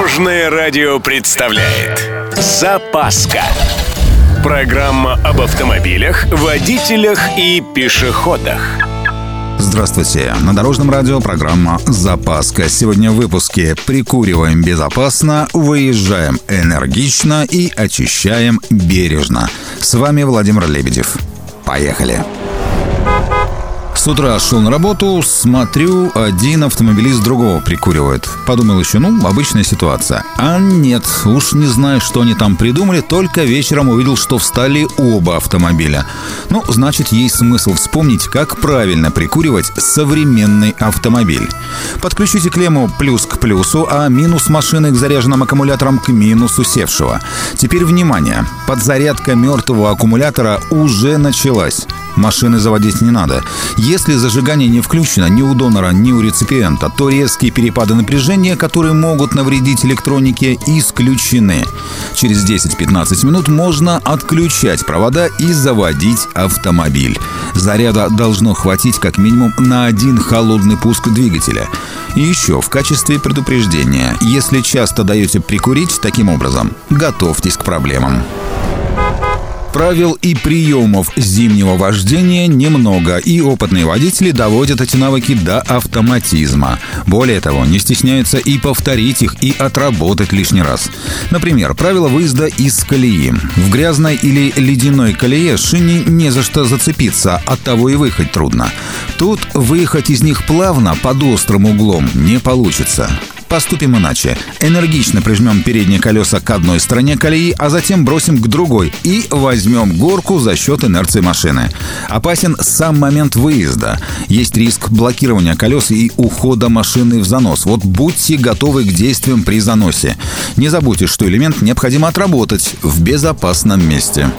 Дорожное радио представляет Запаска Программа об автомобилях, водителях и пешеходах Здравствуйте. На Дорожном радио программа «Запаска». Сегодня в выпуске «Прикуриваем безопасно», «Выезжаем энергично» и «Очищаем бережно». С вами Владимир Лебедев. Поехали. Поехали. С утра шел на работу, смотрю, один автомобилист другого прикуривает. Подумал еще, ну, обычная ситуация. А нет, уж не знаю, что они там придумали, только вечером увидел, что встали оба автомобиля. Ну, значит, есть смысл вспомнить, как правильно прикуривать современный автомобиль. Подключите клемму плюс к плюсу, а минус машины к заряженным аккумуляторам к минусу севшего. Теперь внимание, подзарядка мертвого аккумулятора уже началась. Машины заводить не надо. Если зажигание не включено ни у донора, ни у реципиента, то резкие перепады напряжения, которые могут навредить электронике, исключены. Через 10-15 минут можно отключать провода и заводить автомобиль. Заряда должно хватить как минимум на один холодный пуск двигателя. И еще в качестве предупреждения, если часто даете прикурить таким образом, готовьтесь к проблемам. Правил и приемов зимнего вождения немного, и опытные водители доводят эти навыки до автоматизма. Более того, не стесняются и повторить их, и отработать лишний раз. Например, правило выезда из колеи. В грязной или ледяной колее шине не за что зацепиться, от того и выехать трудно. Тут выехать из них плавно, под острым углом, не получится. Поступим иначе. Энергично прижмем передние колеса к одной стороне колеи, а затем бросим к другой и возьмем горку за счет инерции машины. Опасен сам момент выезда. Есть риск блокирования колес и ухода машины в занос. Вот будьте готовы к действиям при заносе. Не забудьте, что элемент необходимо отработать в безопасном месте.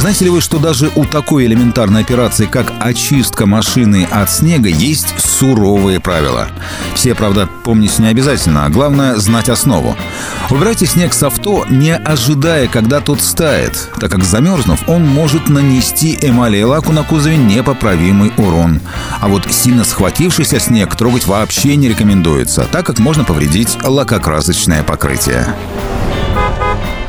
Знаете ли вы, что даже у такой элементарной операции, как очистка машины от снега, есть суровые правила? Все, правда, помнить не обязательно, а главное знать основу. Убирайте снег с авто, не ожидая, когда тот стает, так как замерзнув, он может нанести эмали и лаку на кузове непоправимый урон. А вот сильно схватившийся снег трогать вообще не рекомендуется, так как можно повредить лакокрасочное покрытие.